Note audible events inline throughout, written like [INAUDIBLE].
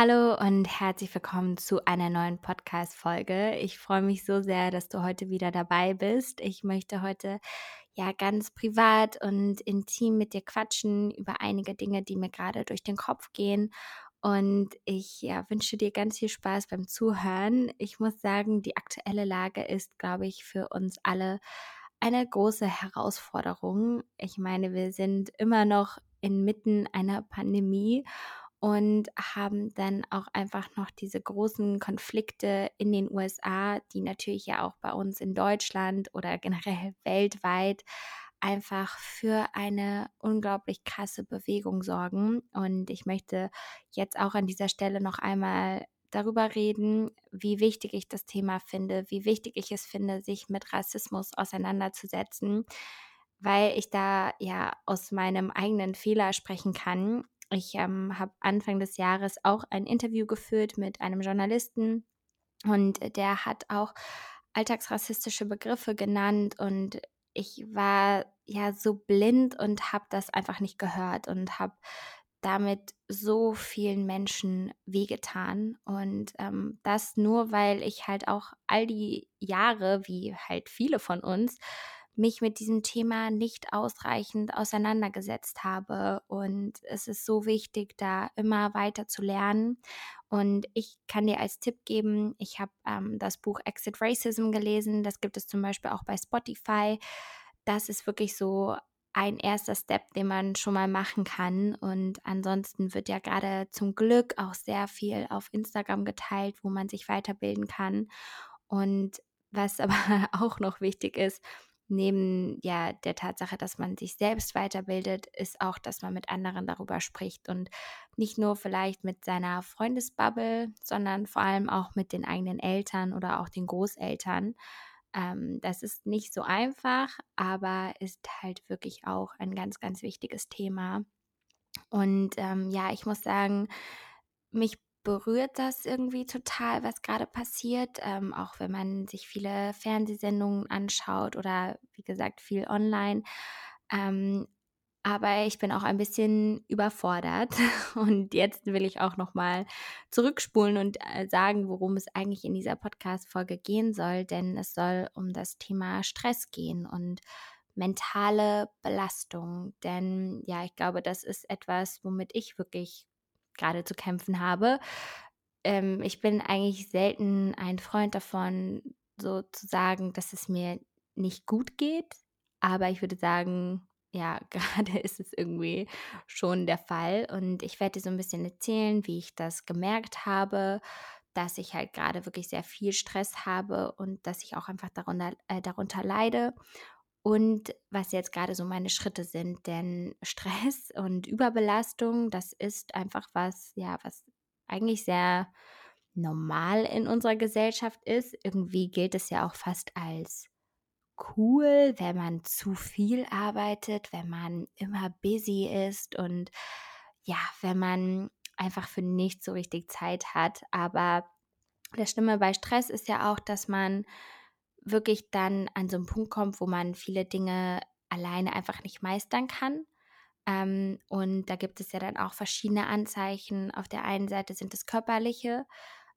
Hallo und herzlich willkommen zu einer neuen Podcast-Folge. Ich freue mich so sehr, dass du heute wieder dabei bist. Ich möchte heute ja ganz privat und intim mit dir quatschen über einige Dinge, die mir gerade durch den Kopf gehen. Und ich ja, wünsche dir ganz viel Spaß beim Zuhören. Ich muss sagen, die aktuelle Lage ist, glaube ich, für uns alle eine große Herausforderung. Ich meine, wir sind immer noch inmitten einer Pandemie und haben dann auch einfach noch diese großen Konflikte in den USA, die natürlich ja auch bei uns in Deutschland oder generell [LAUGHS] weltweit einfach für eine unglaublich krasse Bewegung sorgen. Und ich möchte jetzt auch an dieser Stelle noch einmal darüber reden, wie wichtig ich das Thema finde, wie wichtig ich es finde, sich mit Rassismus auseinanderzusetzen, weil ich da ja aus meinem eigenen Fehler sprechen kann ich ähm, habe Anfang des Jahres auch ein Interview geführt mit einem Journalisten und der hat auch alltagsrassistische Begriffe genannt und ich war ja so blind und habe das einfach nicht gehört und habe damit so vielen Menschen wehgetan. Und ähm, das nur, weil ich halt auch all die Jahre, wie halt viele von uns, mich mit diesem Thema nicht ausreichend auseinandergesetzt habe. Und es ist so wichtig, da immer weiter zu lernen. Und ich kann dir als Tipp geben, ich habe ähm, das Buch Exit Racism gelesen. Das gibt es zum Beispiel auch bei Spotify. Das ist wirklich so ein erster Step, den man schon mal machen kann. Und ansonsten wird ja gerade zum Glück auch sehr viel auf Instagram geteilt, wo man sich weiterbilden kann. Und was [LAUGHS] aber auch noch wichtig ist, neben ja der Tatsache, dass man sich selbst weiterbildet, ist auch, dass man mit anderen darüber spricht und nicht nur vielleicht mit seiner Freundesbubble, sondern vor allem auch mit den eigenen Eltern oder auch den Großeltern. Ähm, das ist nicht so einfach, aber ist halt wirklich auch ein ganz, ganz wichtiges Thema. Und ähm, ja, ich muss sagen, mich berührt das irgendwie total, was gerade passiert, ähm, auch wenn man sich viele Fernsehsendungen anschaut oder wie gesagt viel online. Ähm, aber ich bin auch ein bisschen überfordert [LAUGHS] und jetzt will ich auch noch mal zurückspulen und äh, sagen, worum es eigentlich in dieser Podcast Folge gehen soll, denn es soll um das Thema Stress gehen und mentale Belastung, denn ja, ich glaube, das ist etwas, womit ich wirklich gerade zu kämpfen habe. Ähm, ich bin eigentlich selten ein Freund davon, so zu sagen, dass es mir nicht gut geht. Aber ich würde sagen, ja, [LAUGHS] gerade ist es irgendwie schon der Fall. Und ich werde dir so ein bisschen erzählen, wie ich das gemerkt habe, dass ich halt gerade wirklich sehr viel Stress habe und dass ich auch einfach darunter, äh, darunter leide und was jetzt gerade so meine Schritte sind. Denn [LAUGHS] Stress und Überbelastung, das ist einfach was, ja, was eigentlich sehr normal in unserer Gesellschaft ist. Irgendwie gilt es ja auch fast als cool, wenn man zu viel arbeitet, wenn man immer busy ist und ja, wenn man einfach für nichts so richtig Zeit hat. Aber das Stimme bei Stress ist ja auch, dass man wirklich dann an so einen Punkt kommt, wo man viele Dinge alleine einfach nicht meistern kann. Ähm, und da gibt es ja dann auch verschiedene Anzeichen. Auf der einen Seite sind es körperliche.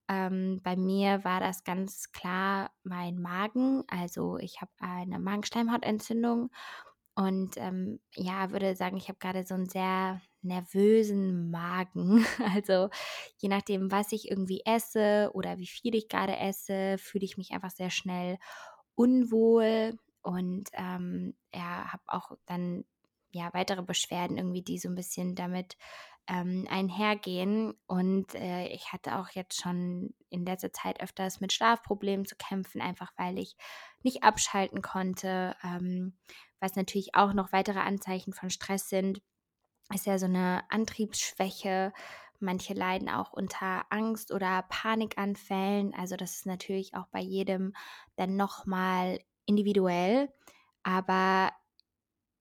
Ähm, bei mir war das ganz klar mein Magen. Also ich habe eine Magenschleimhautentzündung und ähm, ja, würde sagen, ich habe gerade so einen sehr nervösen Magen. [LAUGHS] Also je nachdem, was ich irgendwie esse oder wie viel ich gerade esse, fühle ich mich einfach sehr schnell unwohl und ähm, ja, habe auch dann ja weitere Beschwerden irgendwie, die so ein bisschen damit ähm, einhergehen. Und äh, ich hatte auch jetzt schon in letzter Zeit öfters mit Schlafproblemen zu kämpfen, einfach weil ich nicht abschalten konnte. Ähm, was natürlich auch noch weitere Anzeichen von Stress sind, ist ja so eine Antriebsschwäche. Manche leiden auch unter Angst oder Panikanfällen. Also das ist natürlich auch bei jedem dann nochmal individuell. Aber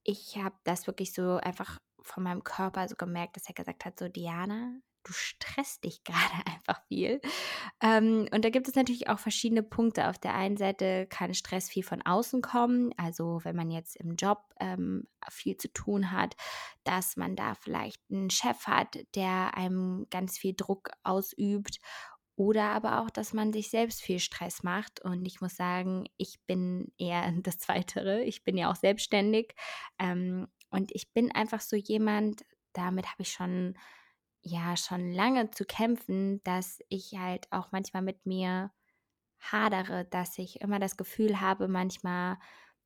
ich habe das wirklich so einfach von meinem Körper so gemerkt, dass er gesagt hat, so Diana, du stresst dich [LAUGHS] gerade einfach viel. Ähm, und da gibt es natürlich auch verschiedene Punkte. Auf der einen Seite kann Stress viel von außen kommen, also wenn man jetzt im Job ähm, viel zu tun hat, dass man da vielleicht einen Chef hat, der einem ganz viel Druck ausübt oder aber auch, dass man sich selbst viel Stress macht. Und ich muss sagen, ich bin eher [LAUGHS] das Zweitere. Ich bin ja auch selbstständig. Ähm, und ich bin einfach so jemand, damit habe ich schon, ja, schon lange zu kämpfen, dass ich halt auch manchmal mit mir hadere, dass ich immer das Gefühl habe, manchmal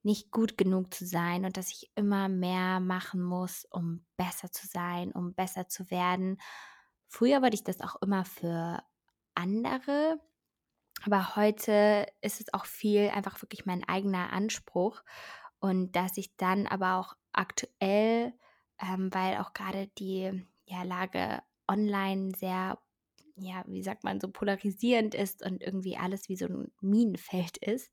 nicht gut genug zu sein und dass ich immer mehr machen muss, um besser zu sein, um besser zu werden. Früher wollte ich das auch immer für andere. Aber heute ist es auch viel einfach wirklich mein eigener Anspruch. Und dass ich dann aber auch aktuell, ähm, weil auch gerade die ja, Lage online sehr, ja, wie sagt man, so polarisierend ist und irgendwie alles wie so ein Minenfeld ist,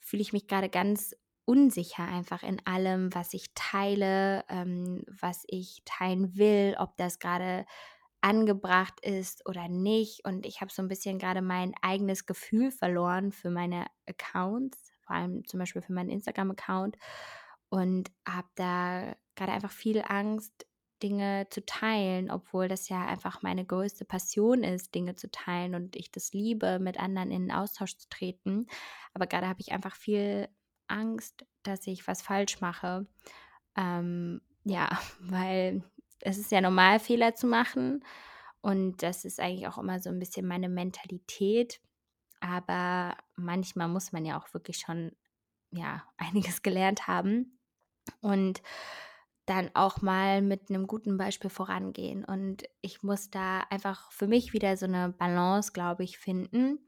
fühle ich mich gerade ganz unsicher einfach in allem, was ich teile, ähm, was ich teilen will, ob das gerade angebracht ist oder nicht. Und ich habe so ein bisschen gerade mein eigenes Gefühl verloren für meine Accounts, vor allem zum Beispiel für meinen Instagram-Account. Und habe da gerade einfach viel Angst, Dinge zu teilen, obwohl das ja einfach meine größte Passion ist, Dinge zu teilen und ich das liebe, mit anderen in Austausch zu treten. Aber gerade habe ich einfach viel Angst, dass ich was falsch mache. Ähm, ja, [LAUGHS] weil es ist ja normal, Fehler zu machen. Und das ist eigentlich auch immer so ein bisschen meine Mentalität. Aber manchmal muss man ja auch wirklich schon ja, [LAUGHS] einiges gelernt haben. Und dann auch mal mit einem guten Beispiel vorangehen. Und ich muss da einfach für mich wieder so eine Balance, glaube ich, finden,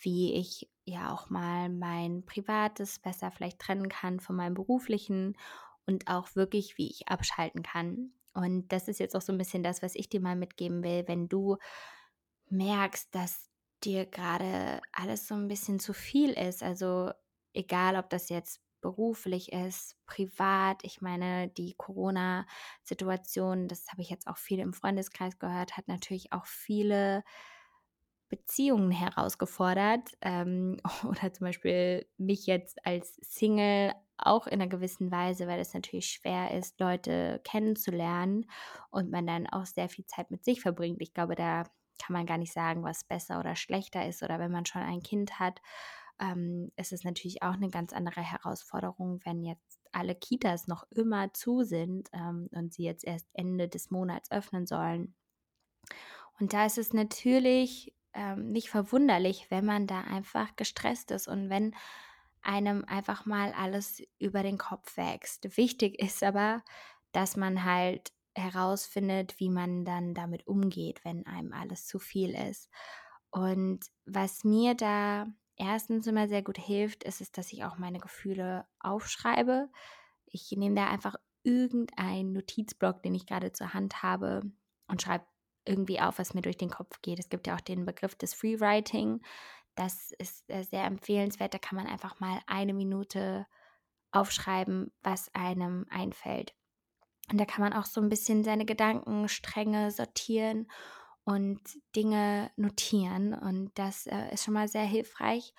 wie ich ja auch mal mein Privates besser vielleicht trennen kann von meinem beruflichen und auch wirklich, wie ich abschalten kann. Und das ist jetzt auch so ein bisschen das, was ich dir mal mitgeben will, wenn du merkst, dass dir gerade alles so ein bisschen zu viel ist. Also egal, ob das jetzt beruflich ist, privat. Ich meine, die Corona-Situation, das habe ich jetzt auch viel im Freundeskreis gehört, hat natürlich auch viele Beziehungen herausgefordert. Ähm, [LAUGHS] oder zum Beispiel mich jetzt als Single auch in einer gewissen Weise, weil es natürlich schwer ist, Leute kennenzulernen und man dann auch sehr viel Zeit mit sich verbringt. Ich glaube, da kann man gar nicht sagen, was besser oder schlechter ist. Oder wenn man schon ein Kind hat, ähm, ist es natürlich auch eine ganz andere Herausforderung, wenn jetzt alle Kitas noch immer zu sind ähm, und sie jetzt erst Ende des Monats öffnen sollen. Und da ist es natürlich ähm, nicht verwunderlich, wenn man da einfach gestresst ist und wenn einem einfach mal alles über den Kopf wächst. Wichtig [LAUGHS] ist aber, dass man halt herausfindet, wie man dann damit umgeht, wenn einem alles zu viel ist. Und was mir da erstens immer sehr gut hilft, ist es, dass ich auch meine Gefühle aufschreibe. Ich nehme da einfach irgendeinen Notizblock, den ich gerade zur Hand habe und schreibe irgendwie auf, was mir durch den Kopf geht. Es gibt ja auch den Begriff des Freewriting. Das ist äh, sehr empfehlenswert. Da kann man einfach mal eine Minute aufschreiben, was einem einfällt. Und da kann man auch so ein bisschen seine Gedankenstränge sortieren und Dinge notieren. Und das äh, ist schon mal sehr hilfreich.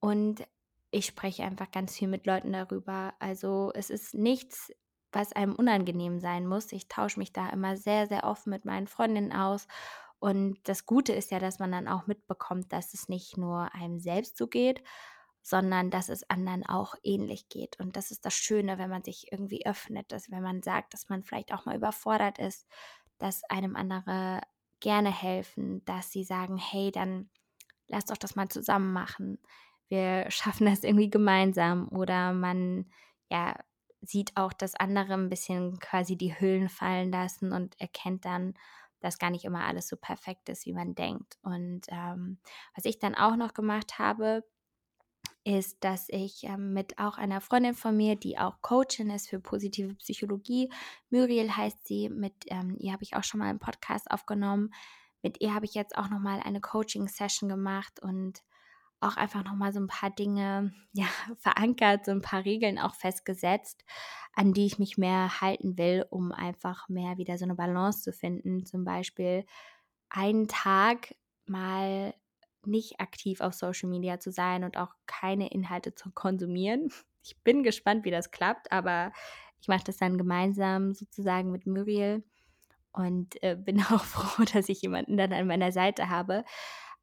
Und ich spreche einfach ganz viel mit Leuten darüber. Also es ist nichts, was einem unangenehm sein muss. Ich tausche mich da immer sehr, sehr offen mit meinen Freundinnen aus und das Gute ist ja, dass man dann auch mitbekommt, dass es nicht nur einem selbst so geht, sondern dass es anderen auch ähnlich geht. Und das ist das Schöne, wenn man sich irgendwie öffnet, dass wenn man sagt, dass man vielleicht auch mal überfordert ist, dass einem andere gerne helfen, dass sie sagen, hey, dann lass doch das mal zusammen machen. Wir schaffen das irgendwie gemeinsam. Oder man ja sieht auch, dass andere ein bisschen quasi die Hüllen fallen lassen und erkennt dann, dass gar nicht immer alles so perfekt ist, wie man denkt. Und ähm, was ich dann auch noch gemacht habe, ist, dass ich ähm, mit auch einer Freundin von mir, die auch Coachin ist für positive Psychologie, Muriel heißt sie, mit ähm, ihr habe ich auch schon mal einen Podcast aufgenommen. Mit ihr habe ich jetzt auch noch mal eine Coaching-Session gemacht und auch einfach nochmal so ein paar Dinge [LAUGHS] ja, verankert, so ein paar Regeln auch festgesetzt, an die ich mich mehr halten will, um einfach mehr wieder so eine Balance zu finden. Zum Beispiel einen Tag mal nicht aktiv auf Social Media zu sein und auch keine Inhalte zu konsumieren. [LAUGHS] Ich bin gespannt, wie das klappt, aber ich mache das dann gemeinsam sozusagen mit Muriel und äh, [LAUGHS] bin auch froh, dass ich jemanden dann an meiner Seite habe.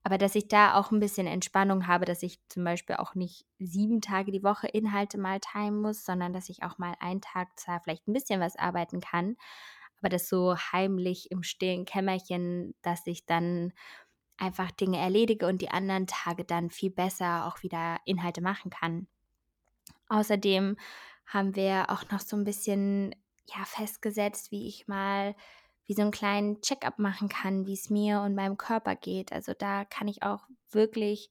Aber dass ich da auch ein bisschen Entspannung habe, dass ich zum Beispiel auch nicht sieben Tage die Woche Inhalte mal teilen muss, sondern dass ich auch mal einen Tag zwar vielleicht ein bisschen was arbeiten kann, aber das so heimlich im stillen Kämmerchen, dass ich dann einfach Dinge erledige und die anderen Tage dann viel besser auch wieder Inhalte machen kann. Außerdem haben wir auch noch so ein bisschen ja festgesetzt, wie ich mal wie so einen kleinen Check-up machen kann, wie es mir und meinem Körper geht. Also da kann ich auch wirklich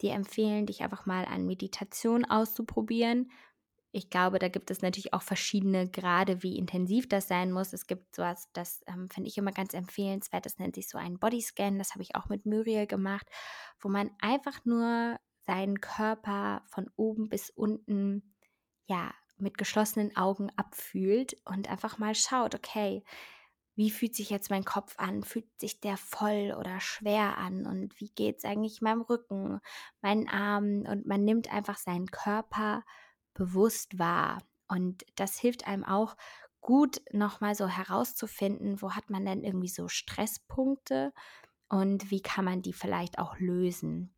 dir empfehlen, dich einfach mal an Meditation auszuprobieren. Ich glaube, da gibt es natürlich auch verschiedene Grade, wie intensiv das sein muss. Es gibt sowas, das ähm, finde ich immer ganz empfehlenswert. Das nennt sich so ein Bodyscan. Das habe ich auch mit Muriel gemacht, wo man einfach nur seinen Körper von oben bis unten, ja, mit geschlossenen Augen abfühlt und einfach mal schaut, okay, wie fühlt sich jetzt mein Kopf an? Fühlt sich der voll oder schwer an? Und wie geht es eigentlich meinem Rücken, meinen Armen? Und man nimmt einfach seinen Körper bewusst wahr. Und das hilft einem auch gut nochmal so herauszufinden, wo hat man denn irgendwie so Stresspunkte und wie kann man die vielleicht auch lösen.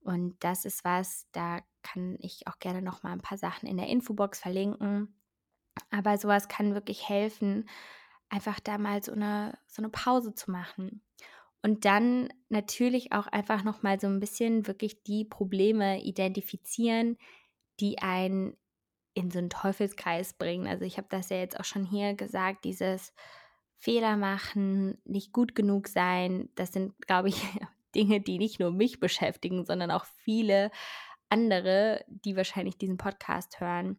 Und das ist was, da kann ich auch gerne nochmal ein paar Sachen in der Infobox verlinken. Aber sowas kann wirklich helfen, einfach da mal so eine, so eine Pause zu machen. Und dann natürlich auch einfach nochmal so ein bisschen wirklich die Probleme identifizieren, die einen in so einen Teufelskreis bringen. Also ich habe das ja jetzt auch schon hier gesagt, dieses Fehler machen, nicht gut genug sein, das sind, glaube ich, [LAUGHS] Dinge, die nicht nur mich beschäftigen, sondern auch viele andere, die wahrscheinlich diesen Podcast hören.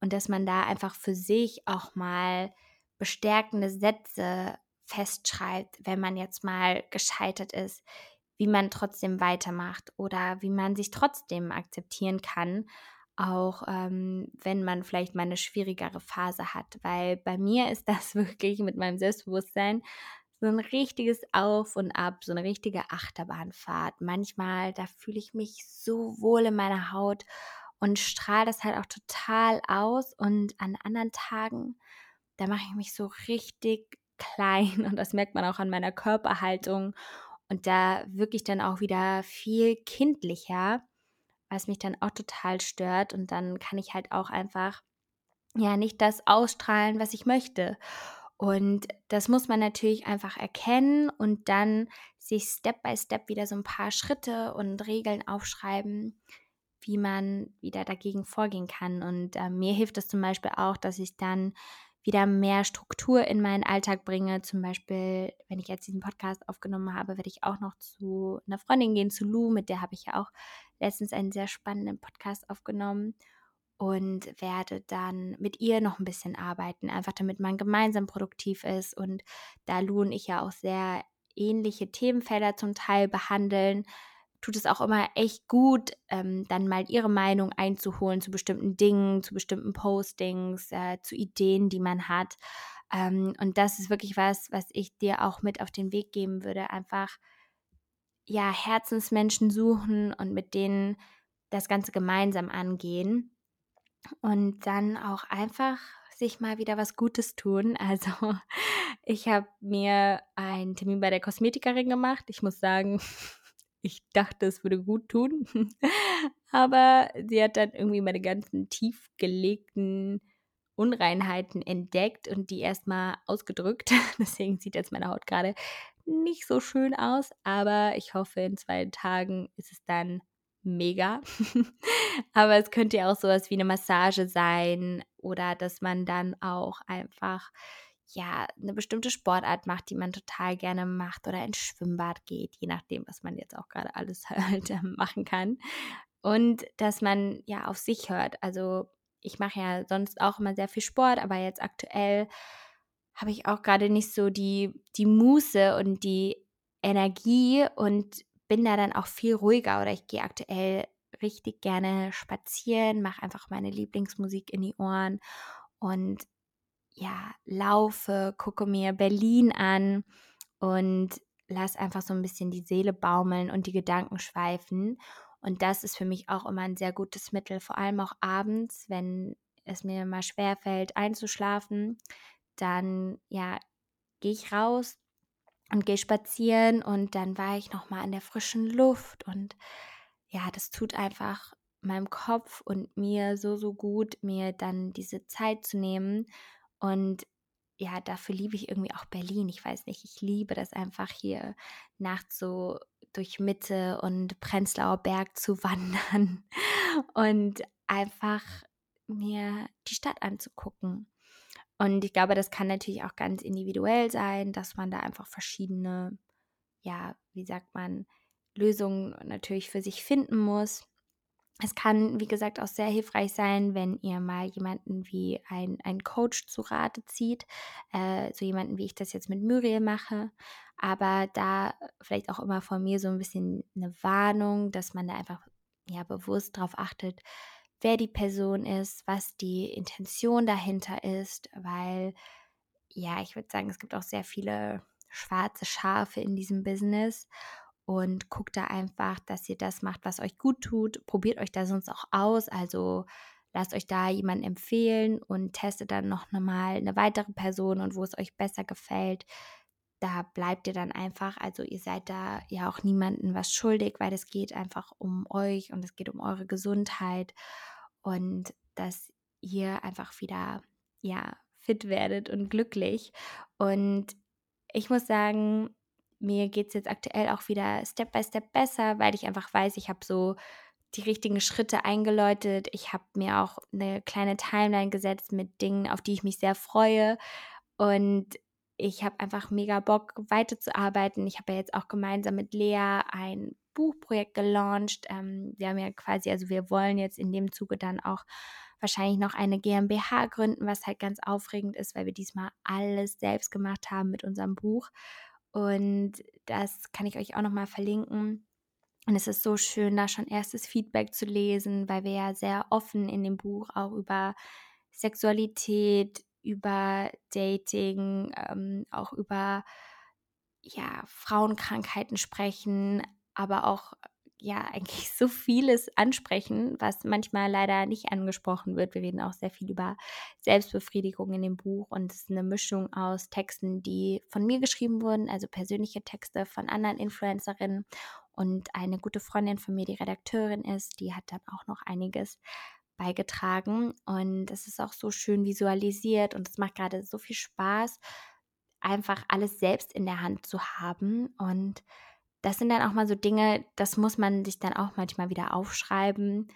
Und dass man da einfach für sich auch mal bestärkende Sätze festschreibt, wenn man jetzt mal gescheitert ist, wie man trotzdem weitermacht oder wie man sich trotzdem akzeptieren kann, auch ähm, wenn man vielleicht mal eine schwierigere Phase hat. Weil bei mir ist das [LAUGHS] wirklich mit meinem Selbstbewusstsein so ein richtiges Auf und Ab, so eine richtige Achterbahnfahrt. Manchmal, da fühle ich mich so wohl in meiner Haut und strahle das halt auch total aus. Und an anderen Tagen da mache ich mich so richtig [LAUGHS] klein und das merkt man auch an meiner Körperhaltung und da wirklich dann auch wieder viel kindlicher, was mich dann auch total stört und dann kann ich halt auch einfach ja nicht das ausstrahlen, was ich möchte. Und das muss man natürlich einfach erkennen und dann sich Step by Step wieder so ein paar Schritte und Regeln aufschreiben, wie man wieder dagegen vorgehen kann. Und äh, mir hilft es zum Beispiel auch, dass ich dann wieder mehr Struktur in meinen Alltag bringe. Zum Beispiel, wenn ich jetzt diesen Podcast aufgenommen habe, werde ich auch noch zu einer Freundin gehen, zu Lou, mit der habe ich ja auch letztens einen sehr spannenden Podcast aufgenommen und werde dann mit ihr noch ein bisschen arbeiten, einfach damit man gemeinsam produktiv ist und da Lou und ich ja auch sehr ähnliche Themenfelder zum Teil behandeln, tut es auch immer echt gut, ähm, dann mal ihre Meinung einzuholen zu bestimmten Dingen, zu bestimmten Postings, äh, zu Ideen, die man hat. Ähm, und das ist wirklich was, was ich dir auch mit auf den Weg geben würde. Einfach, ja, Herzensmenschen suchen und mit denen das Ganze gemeinsam angehen. Und dann auch einfach sich mal wieder was Gutes tun. [LAUGHS] Also ich habe mir einen Termin bei der Kosmetikerin gemacht. Ich muss sagen, [LAUGHS] ich dachte, es würde gut tun. [LAUGHS] Aber sie hat dann irgendwie meine ganzen tiefgelegten Unreinheiten entdeckt und die erstmal ausgedrückt. Deswegen sieht jetzt meine Haut gerade nicht so schön aus. Aber ich hoffe, in zwei Tagen ist es dann mega. [LAUGHS] Aber es könnte ja auch sowas wie eine Massage sein oder dass man dann auch einfach ja, eine bestimmte Sportart macht, die man total gerne macht oder ins Schwimmbad geht, je nachdem, was man jetzt auch gerade alles [LAUGHS] halt ähm, machen kann. Und dass man ja auf sich hört. Also ich mache ja sonst auch immer sehr viel Sport, aber jetzt aktuell habe ich auch gerade nicht so die, die Muße und die Energie und bin da dann auch viel ruhiger oder ich gehe aktuell richtig gerne spazieren, mache einfach meine Lieblingsmusik in die Ohren und ja, laufe, gucke mir Berlin an und lass einfach so ein bisschen die Seele baumeln und die Gedanken schweifen. Und das ist für mich auch immer ein sehr gutes Mittel, vor allem auch abends, wenn es mir mal schwer fällt einzuschlafen, dann ja, gehe ich raus und gehe spazieren und dann war ich noch mal in der frischen Luft und ja, das tut einfach meinem Kopf und mir so so gut, mir dann diese Zeit zu nehmen und ja, dafür liebe ich irgendwie auch Berlin. Ich weiß nicht, ich liebe das einfach hier nachts so durch Mitte und Prenzlauer Berg zu [LAUGHS] wandern und einfach mir die Stadt anzugucken. Und ich glaube, das kann natürlich auch ganz individuell sein, dass man da einfach verschiedene, ja, wie sagt man, Lösungen natürlich für sich finden muss. Es kann, wie gesagt, auch sehr hilfreich sein, wenn ihr mal jemanden wie ein, ein Coach zu Rate zieht, äh, so jemanden, wie ich das jetzt mit Muriel mache. Aber da vielleicht auch immer von mir so ein bisschen eine Warnung, dass man da einfach ja bewusst darauf achtet, wer die Person ist, was die Intention dahinter ist, weil ja, ich würde sagen, es gibt auch sehr viele schwarze Schafe in diesem Business und guckt da einfach, dass ihr das macht, was euch gut tut. Probiert euch da sonst auch aus, also lasst euch da jemanden empfehlen und testet dann noch mal eine weitere Person und wo es euch besser gefällt, da bleibt ihr dann einfach, also ihr seid da ja auch niemandem was schuldig, weil es geht einfach um euch und es geht um eure Gesundheit und dass ihr einfach wieder, ja, fit werdet und glücklich. Und ich muss sagen, mir geht es jetzt aktuell auch wieder Step by Step besser, weil ich einfach weiß, ich habe so die richtigen Schritte eingeläutet. Ich habe mir auch eine kleine Timeline gesetzt mit Dingen, auf die ich mich sehr freue. Und ich habe einfach mega Bock, weiterzuarbeiten. Ich habe ja jetzt auch gemeinsam mit Lea ein Buchprojekt gelauncht. Ähm, wir haben ja quasi, also wir wollen jetzt in dem Zuge dann auch wahrscheinlich noch eine GmbH gründen, was halt ganz aufregend ist, weil wir diesmal alles selbst gemacht haben mit unserem Buch. Und das kann ich euch auch nochmal verlinken. Und es ist so schön, da schon erstes Feedback zu lesen, weil wir ja sehr offen in dem Buch auch über Sexualität, über Dating, ähm, auch über ja, Frauenkrankheiten sprechen, aber auch ja eigentlich so vieles ansprechen, was manchmal leider nicht angesprochen wird. Wir reden auch sehr viel über Selbstbefriedigung in dem Buch und es ist eine Mischung aus Texten, die von mir geschrieben wurden, also persönliche Texte von anderen Influencerinnen und eine gute Freundin von mir, die Redakteurin ist, die hat dann auch noch einiges beigetragen und es ist auch so schön visualisiert und es macht gerade so viel Spaß, einfach alles selbst in der Hand zu haben und das sind dann auch mal so Dinge, das muss man sich dann auch manchmal wieder aufschreiben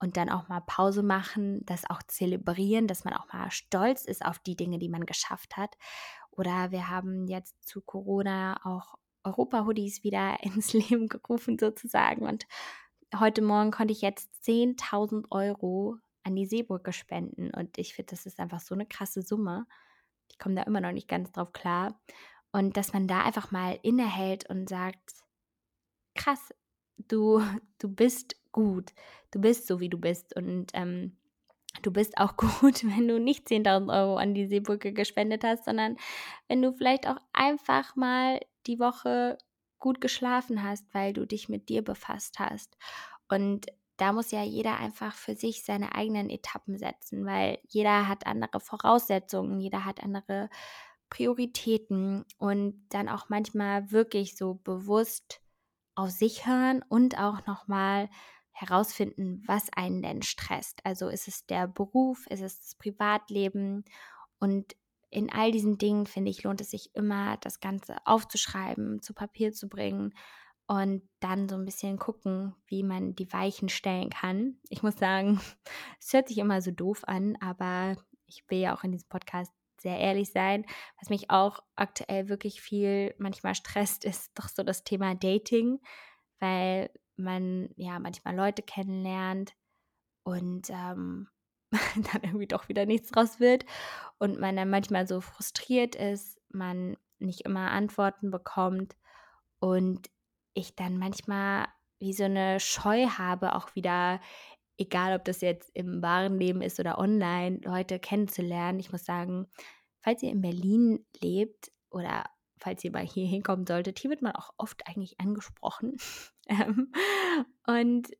und dann auch mal Pause machen, das auch zelebrieren, dass man auch mal stolz ist auf die Dinge, die man geschafft hat. Oder wir haben jetzt zu Corona auch Europa-Hoodies wieder [LAUGHS] ins Leben gerufen sozusagen und heute Morgen konnte ich jetzt 10.000 Euro an die Seebrücke spenden. Und ich finde, das ist einfach so eine krasse Summe. Ich komme da immer noch nicht ganz drauf klar. Und dass man da einfach mal innehält und sagt, krass, du, [LAUGHS] du bist gut. Du bist so, wie du bist. Und ähm, du bist auch [LAUGHS] gut, wenn du nicht 10.000 Euro an die Seebrücke gespendet hast, sondern wenn du vielleicht auch einfach mal die Woche gut geschlafen hast, weil du dich mit dir befasst hast. Und da muss ja jeder einfach für sich seine eigenen Etappen setzen, weil jeder hat andere Voraussetzungen, jeder hat andere Prioritäten und dann auch manchmal wirklich so bewusst auf sich hören und auch nochmal herausfinden, was einen denn stresst. Also ist es der Beruf, ist es das Privatleben und in all diesen Dingen, finde ich, lohnt es sich immer, das Ganze aufzuschreiben, zu Papier zu bringen und dann so ein bisschen gucken, wie man die Weichen stellen kann. Ich muss sagen, [LAUGHS] es hört sich immer so doof an, aber ich will ja auch in diesem Podcast sehr ehrlich sein. Was mich auch aktuell wirklich viel manchmal stresst, ist doch so das Thema Dating, weil man ja manchmal Leute kennenlernt und ähm, [LAUGHS] dann irgendwie doch wieder nichts draus wird und man dann manchmal so frustriert ist, man nicht immer Antworten bekommt und ich dann manchmal wie so eine Scheu habe, auch wieder, egal ob das jetzt im wahren Leben ist oder online, Leute kennenzulernen. Ich muss sagen, falls ihr in Berlin lebt oder falls ihr mal hier hinkommen solltet. Hier wird man auch oft eigentlich angesprochen. [LAUGHS] Ähm, und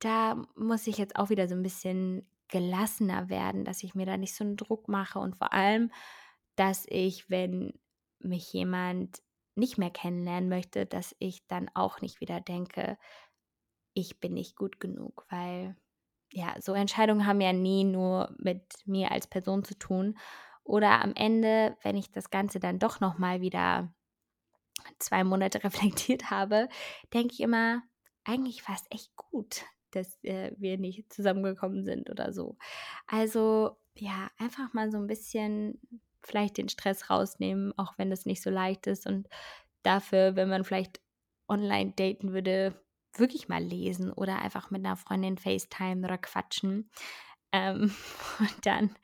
da muss ich jetzt auch wieder so ein bisschen gelassener werden, dass ich mir da nicht so einen Druck mache und vor allem, dass ich, wenn mich jemand nicht mehr kennenlernen möchte, dass ich dann auch nicht wieder denke, ich bin nicht gut genug, weil ja, so Entscheidungen haben ja nie nur mit mir als Person zu tun. Oder am Ende, wenn ich das Ganze dann doch nochmal wieder zwei Monate [LAUGHS] reflektiert habe, denke ich immer, eigentlich war es echt gut, dass äh, wir nicht zusammengekommen sind oder so. Also ja, einfach mal so ein bisschen vielleicht den Stress rausnehmen, auch wenn das nicht so leicht ist und dafür, wenn man vielleicht online daten würde, wirklich mal lesen oder einfach mit einer Freundin FaceTime oder quatschen. Ähm, [LAUGHS] und dann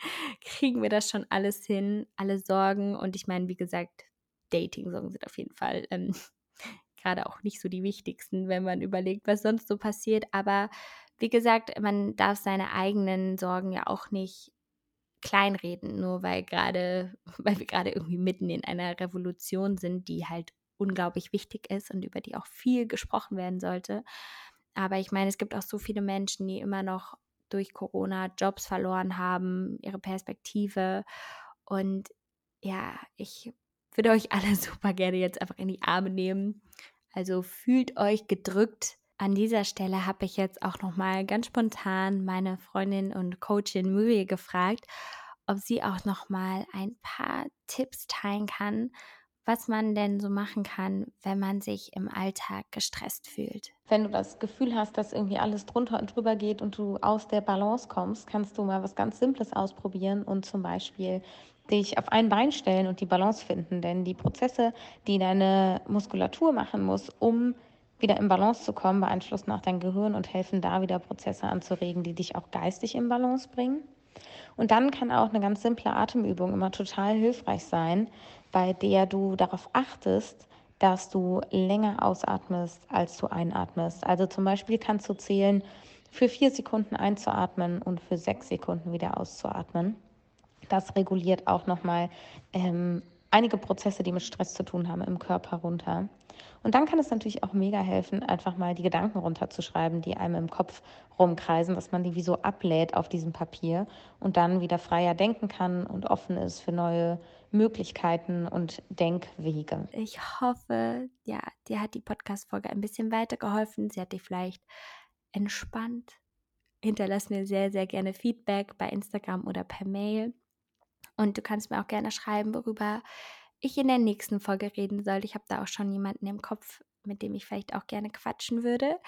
kriegen wir das schon alles hin, alle Sorgen. Und ich meine, wie gesagt, Dating-Sorgen sind auf jeden Fall ähm, [LAUGHS] gerade auch nicht so die wichtigsten, wenn man überlegt, was sonst so passiert. Aber wie gesagt, man darf seine eigenen Sorgen ja auch nicht kleinreden, nur weil gerade, [LAUGHS] weil wir gerade irgendwie mitten in einer Revolution sind, die halt unglaublich wichtig ist und über die auch viel gesprochen werden sollte. Aber ich meine, es gibt auch so viele Menschen, die immer noch durch Corona Jobs verloren haben, ihre Perspektive. Und ja, ich würde euch alle [LAUGHS] super gerne jetzt einfach in die Arme nehmen. Also fühlt euch gedrückt. An dieser Stelle habe ich jetzt auch noch mal ganz spontan meine Freundin und Coachin Muriel gefragt, ob sie auch noch mal ein paar Tipps teilen kann, was man denn so machen kann, wenn man sich im Alltag gestresst fühlt. Wenn du das Gefühl hast, dass irgendwie alles drunter und drüber geht und du aus der Balance kommst, kannst du mal was ganz Simples ausprobieren und zum Beispiel dich auf ein Bein stellen und die Balance finden. Denn die Prozesse, die deine Muskulatur machen muss, um wieder in Balance zu kommen, beeinflussen auch dein Gehirn und helfen da wieder Prozesse anzuregen, die dich auch geistig in Balance bringen. Und dann kann auch eine ganz simple Atemübung immer total hilfreich sein, bei der du darauf achtest, dass du länger ausatmest, als du einatmest. Also zum Beispiel kannst du zählen, für vier Sekunden einzuatmen und für sechs Sekunden wieder auszuatmen. Das reguliert auch nochmal ähm, einige Prozesse, die mit Stress zu tun haben, im Körper runter. Und dann kann es natürlich auch mega helfen, einfach mal die Gedanken runterzuschreiben, die einem im Kopf rumkreisen, dass man die wie so ablädt auf diesem Papier und dann wieder freier denken kann und offen ist für neue Möglichkeiten und Denkwege. Ich hoffe, ja, dir hat die Podcast-Folge ein bisschen weitergeholfen. Sie hat dich vielleicht entspannt. Hinterlass mir sehr, sehr gerne Feedback bei Instagram oder per Mail. Und du kannst mir auch gerne schreiben, worüber ich in der nächsten Folge reden soll. Ich habe da auch schon jemanden im Kopf, mit dem ich vielleicht auch gerne quatschen würde.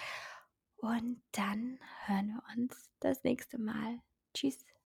Und dann hören wir uns das nächste Mal. Tschüss.